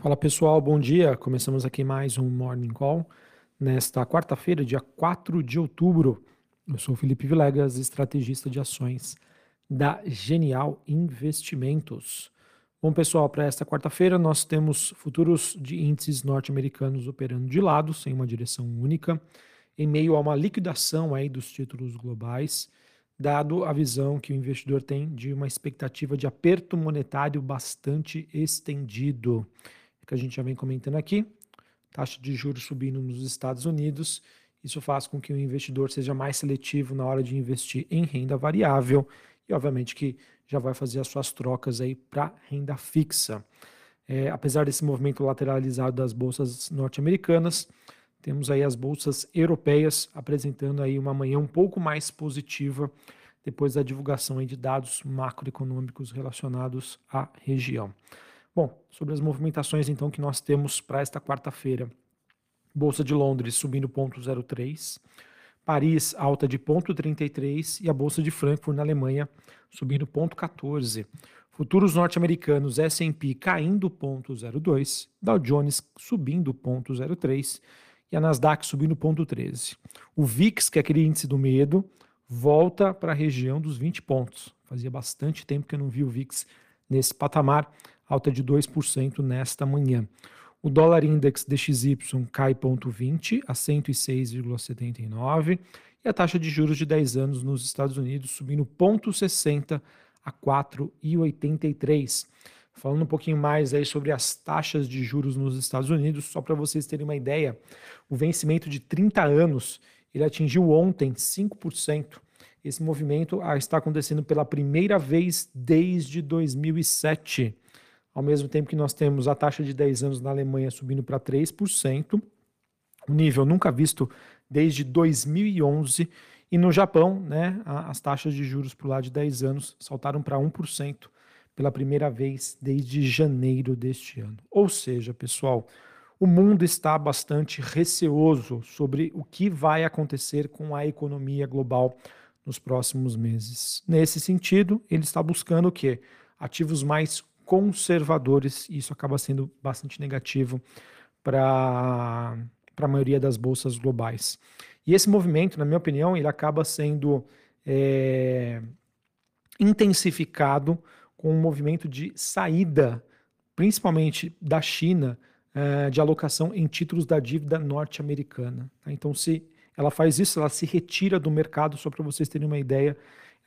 Fala pessoal, bom dia. Começamos aqui mais um Morning Call nesta quarta-feira, dia 4 de outubro. Eu sou Felipe Vilegas, estrategista de ações da Genial Investimentos. Bom, pessoal, para esta quarta-feira nós temos futuros de índices norte-americanos operando de lado, sem uma direção única, em meio a uma liquidação aí dos títulos globais, dado a visão que o investidor tem de uma expectativa de aperto monetário bastante estendido que a gente já vem comentando aqui, taxa de juros subindo nos Estados Unidos, isso faz com que o investidor seja mais seletivo na hora de investir em renda variável e, obviamente, que já vai fazer as suas trocas aí para renda fixa. É, apesar desse movimento lateralizado das bolsas norte-americanas, temos aí as bolsas europeias apresentando aí uma manhã um pouco mais positiva depois da divulgação de dados macroeconômicos relacionados à região. Bom, sobre as movimentações então que nós temos para esta quarta-feira. Bolsa de Londres subindo 0,03, Paris alta de 0,33 e a Bolsa de Frankfurt na Alemanha subindo 0,14. Futuros norte-americanos S&P caindo 0,02, Dow Jones subindo 0,03 e a Nasdaq subindo 0,13. O VIX, que é aquele índice do medo, volta para a região dos 20 pontos. Fazia bastante tempo que eu não vi o VIX nesse patamar alta de 2% nesta manhã. O dólar index DXY cai 0,20 a 106,79 e a taxa de juros de 10 anos nos Estados Unidos subindo 0,60 a 4,83. Falando um pouquinho mais aí sobre as taxas de juros nos Estados Unidos, só para vocês terem uma ideia, o vencimento de 30 anos ele atingiu ontem 5%. Esse movimento ah, está acontecendo pela primeira vez desde 2007 ao mesmo tempo que nós temos a taxa de 10 anos na Alemanha subindo para 3%, um nível nunca visto desde 2011, e no Japão, né, as taxas de juros o lado de 10 anos saltaram para 1% pela primeira vez desde janeiro deste ano. Ou seja, pessoal, o mundo está bastante receoso sobre o que vai acontecer com a economia global nos próximos meses. Nesse sentido, ele está buscando o quê? Ativos mais conservadores, e isso acaba sendo bastante negativo para a maioria das bolsas globais. E esse movimento, na minha opinião, ele acaba sendo é, intensificado com um movimento de saída, principalmente da China, é, de alocação em títulos da dívida norte-americana. Tá? Então, se ela faz isso, ela se retira do mercado, só para vocês terem uma ideia,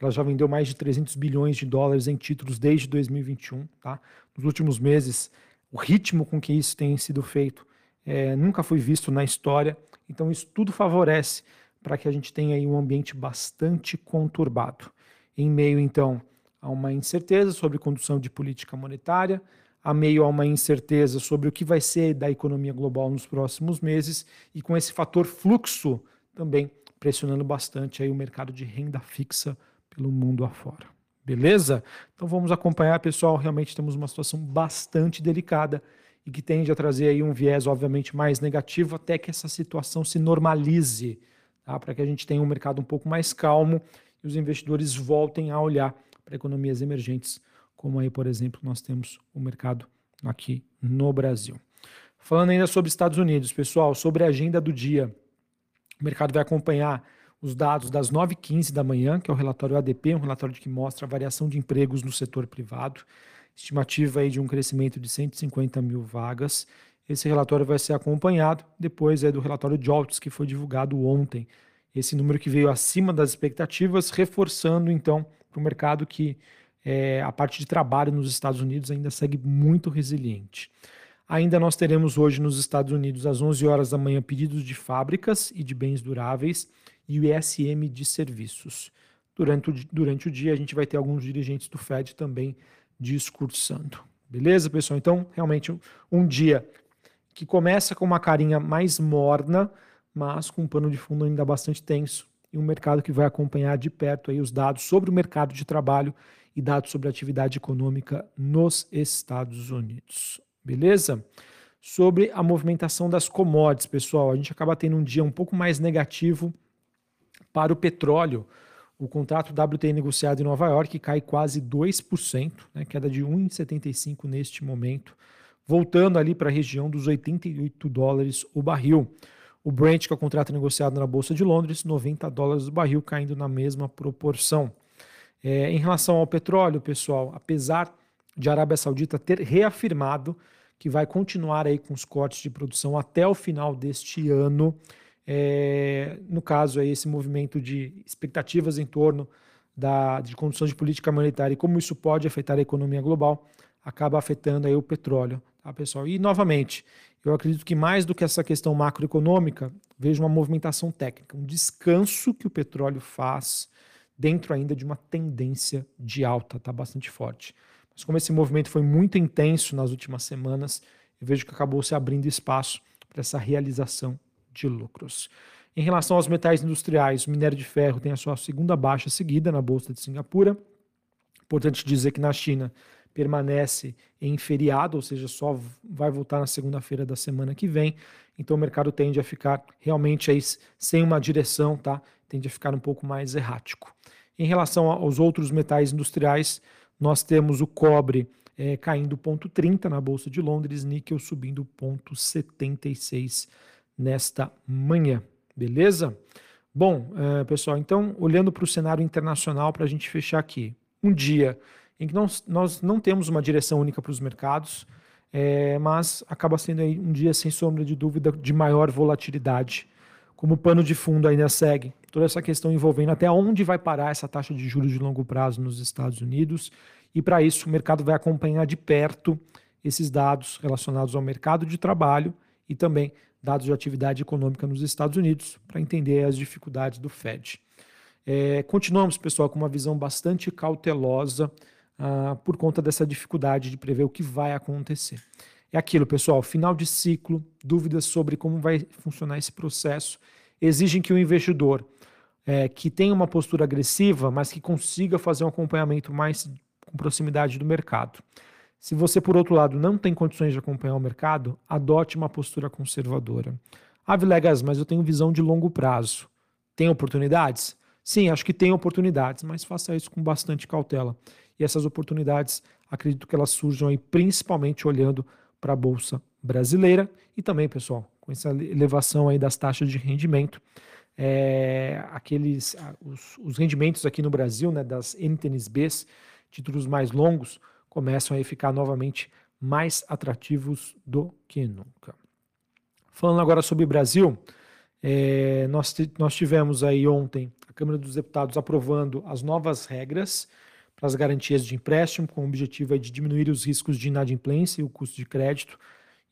ela já vendeu mais de 300 bilhões de dólares em títulos desde 2021. Tá? Nos últimos meses, o ritmo com que isso tem sido feito é, nunca foi visto na história. Então, isso tudo favorece para que a gente tenha aí um ambiente bastante conturbado. Em meio, então, a uma incerteza sobre condução de política monetária, a meio a uma incerteza sobre o que vai ser da economia global nos próximos meses e com esse fator fluxo também pressionando bastante aí o mercado de renda fixa pelo mundo afora. Beleza? Então vamos acompanhar, pessoal. Realmente temos uma situação bastante delicada e que tende a trazer aí um viés, obviamente, mais negativo até que essa situação se normalize, tá? para que a gente tenha um mercado um pouco mais calmo e os investidores voltem a olhar para economias emergentes, como aí, por exemplo, nós temos o mercado aqui no Brasil. Falando ainda sobre Estados Unidos, pessoal, sobre a agenda do dia, o mercado vai acompanhar os dados das 9h15 da manhã, que é o relatório ADP, um relatório que mostra a variação de empregos no setor privado, estimativa aí de um crescimento de 150 mil vagas. Esse relatório vai ser acompanhado depois aí do relatório Jobs, que foi divulgado ontem. Esse número que veio acima das expectativas, reforçando então para o mercado que é, a parte de trabalho nos Estados Unidos ainda segue muito resiliente. Ainda nós teremos hoje nos Estados Unidos, às 11 horas da manhã, pedidos de fábricas e de bens duráveis e o ISM de serviços. Durante o, durante o dia, a gente vai ter alguns dirigentes do Fed também discursando. Beleza, pessoal? Então, realmente, um, dia que começa com uma carinha mais morna, mas com um pano de fundo ainda bastante tenso e um mercado que vai acompanhar de perto aí os dados sobre o mercado de trabalho e dados sobre a atividade econômica nos Estados Unidos. Beleza? Sobre a movimentação das commodities, pessoal, a gente acaba tendo um dia um pouco mais negativo para o petróleo, o contrato WTI negociado em Nova York cai quase 2%, né, queda de 1,75 neste momento. voltando ali para a região dos 88 dólares o barril. O Brent, que é o contrato negociado na Bolsa de Londres, 90 dólares o barril, caindo na mesma proporção. É, em relação ao petróleo, pessoal, apesar de a Arábia Saudita ter reafirmado que vai continuar aí com os cortes de produção até o final deste ano, é, no caso aí esse movimento de expectativas em torno da, de condições de política monetária e como isso pode afetar a economia global, acaba afetando aí o petróleo, tá, pessoal? E novamente, eu acredito que mais do que essa questão macroeconômica, vejo uma movimentação técnica, um descanso que o petróleo faz dentro ainda de uma tendência de alta, tá bastante forte. Mas como esse movimento foi muito intenso nas últimas semanas, eu vejo que acabou se abrindo espaço para essa realização de lucros. Em relação aos metais industriais, o minério de ferro tem a sua segunda baixa seguida na Bolsa de Singapura. Importante dizer que na China permanece em feriado, ou seja, só vai voltar na segunda-feira da semana que vem. Então o mercado tende a ficar realmente aí sem uma direção, tá? Tende a ficar um pouco mais errático. Em relação aos outros metais industriais, nós temos o cobre é, caindo 0,30 na Bolsa de Londres, níquel subindo 0,76 nesta manhã. Beleza? Bom, é, pessoal, então, olhando para o cenário internacional, para a gente fechar aqui. Um dia em que nós, não temos uma direção única para os mercados, é, mas acaba sendo aí um dia, sem sombra de dúvida, de maior volatilidade. Como pano de fundo ainda segue toda essa questão envolvendo até onde vai parar essa taxa de juros de longo prazo nos Estados Unidos. E para isso, o mercado vai acompanhar de perto esses dados relacionados ao mercado de trabalho e também dados de atividade econômica nos Estados Unidos, para entender as dificuldades do Fed. É, continuamos, pessoal, com uma visão bastante cautelosa ah, por conta dessa dificuldade de prever o que vai acontecer. É aquilo, pessoal, final de ciclo, dúvidas sobre como vai funcionar esse processo, exigem que o investidor é, que tenha uma postura agressiva, mas que consiga fazer um acompanhamento mais com proximidade do mercado. Se você, por outro lado, não tem condições de acompanhar o mercado, adote uma postura conservadora. Ah, Vilegas, mas eu tenho visão de longo prazo. Tem oportunidades? Sim, acho que tem oportunidades, mas faça isso com bastante cautela. E essas oportunidades, acredito que elas surjam aí principalmente olhando para a Bolsa brasileira e também, pessoal, com essa elevação aí das taxas de rendimento. É, aqueles os, os rendimentos aqui no Brasil, né, das NTNBs, títulos mais longos, começam a ficar novamente mais atrativos do que nunca. Falando agora sobre Brasil, é, nós, nós tivemos aí ontem a Câmara dos Deputados aprovando as novas regras para as garantias de empréstimo, com o objetivo de diminuir os riscos de inadimplência e o custo de crédito.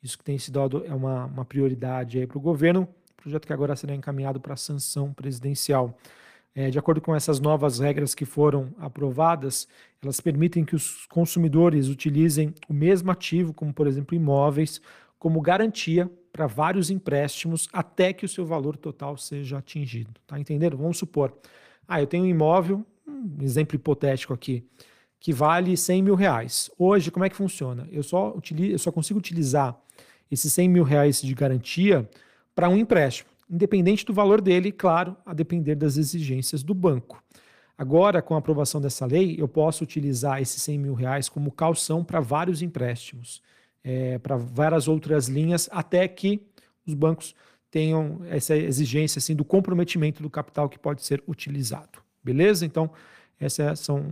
Isso que tem sido é uma, uma prioridade para o governo, projeto que agora será encaminhado para sanção presidencial. É, de acordo com essas novas regras que foram aprovadas, elas permitem que os consumidores utilizem o mesmo ativo, como por exemplo imóveis, como garantia para vários empréstimos até que o seu valor total seja atingido. Tá entendendo? Vamos supor, ah, eu tenho um imóvel, um exemplo hipotético aqui, que vale 100 mil reais. Hoje, como é que funciona? Eu só, utilizo, eu só consigo utilizar esses 100 mil reais de garantia para um empréstimo independente do valor dele, claro, a depender das exigências do banco. Agora, com a aprovação dessa lei, eu posso utilizar esses 100 mil reais como calção para vários empréstimos, é, para várias outras linhas, até que os bancos tenham essa exigência assim, do comprometimento do capital que pode ser utilizado. Beleza? Então, essas são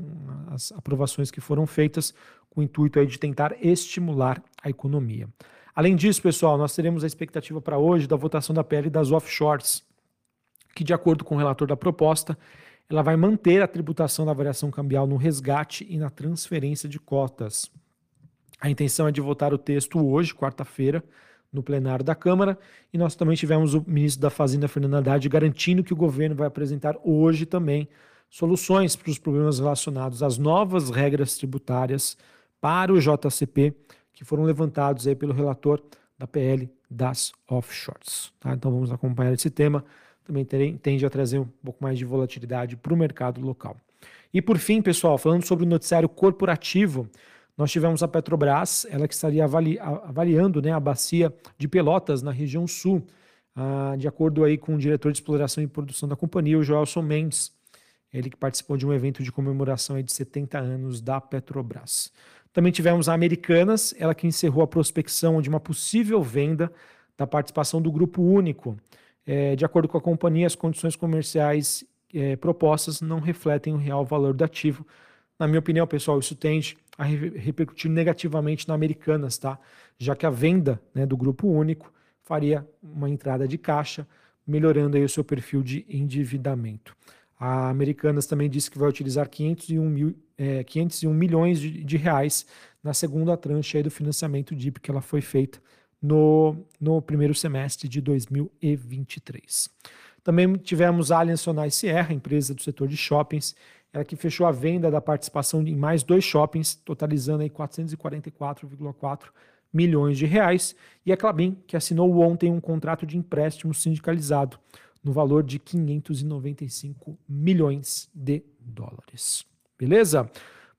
as aprovações que foram feitas com o intuito aí de tentar estimular a economia. Além disso, pessoal, nós teremos a expectativa para hoje da votação da PL das offshores, que, de acordo com o relator da proposta, ela vai manter a tributação da variação cambial no resgate e na transferência de cotas. A intenção é de votar o texto hoje, quarta-feira, no plenário da Câmara, e nós também tivemos o ministro da Fazenda, Fernando Haddad, garantindo que o governo vai apresentar hoje também soluções para os problemas relacionados às novas regras tributárias para o JCP que foram levantados aí pelo relator da PL das offshores. Tá? Então vamos acompanhar esse tema. Também tende a trazer um pouco mais de volatilidade para o mercado local. E por fim, pessoal, falando sobre o noticiário corporativo, nós tivemos a Petrobras, ela que estaria avali avaliando né, a bacia de Pelotas na região sul, ah, de acordo aí com o diretor de exploração e produção da companhia, o Joelson Mendes, ele que participou de um evento de comemoração de 70 anos da Petrobras. Também tivemos a Americanas, ela que encerrou a prospecção de uma possível venda da participação do Grupo Único. É, de acordo com a companhia, as condições comerciais é, propostas não refletem o real valor do ativo. Na minha opinião, pessoal, isso tende a repercutir negativamente na Americanas, tá? Já que a venda né, do Grupo Único faria uma entrada de caixa, melhorando aí o seu perfil de endividamento. A Americanas também disse que vai utilizar 501, mil, é, 501 milhões de, de, reais na segunda tranche do financiamento DIP que ela foi feita no, no primeiro semestre de 2023. Também tivemos a Allianz Sonai Sierra, empresa do setor de shoppings, ela que fechou a venda da participação em mais dois shoppings, totalizando aí 444,4 milhões de reais, e a Clabin, que assinou ontem um contrato de empréstimo sindicalizado no valor de 595 milhões de dólares. Beleza?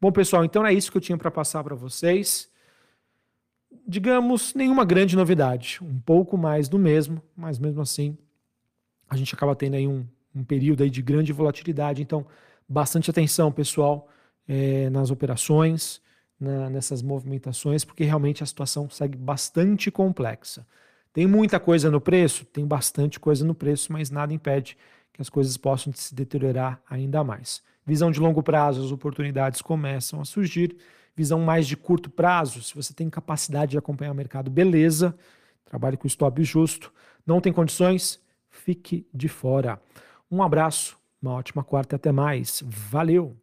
Bom, pessoal, então é isso que eu tinha para passar para vocês. Digamos, nenhuma grande novidade, um pouco mais do mesmo, mas mesmo assim a gente acaba tendo aí um, um período aí de grande volatilidade, então bastante atenção, pessoal, é, nas operações, na, nessas movimentações, porque realmente a situação segue bastante complexa. Tem muita coisa no preço? Tem bastante coisa no preço, mas nada impede que as coisas possam se deteriorar ainda mais. Visão de longo prazo, as oportunidades começam a surgir. Visão mais de curto prazo, se você tem capacidade de acompanhar o mercado, beleza. Trabalhe com stop justo. Não tem condições? Fique de fora. Um abraço, uma ótima quarta e até mais. Valeu!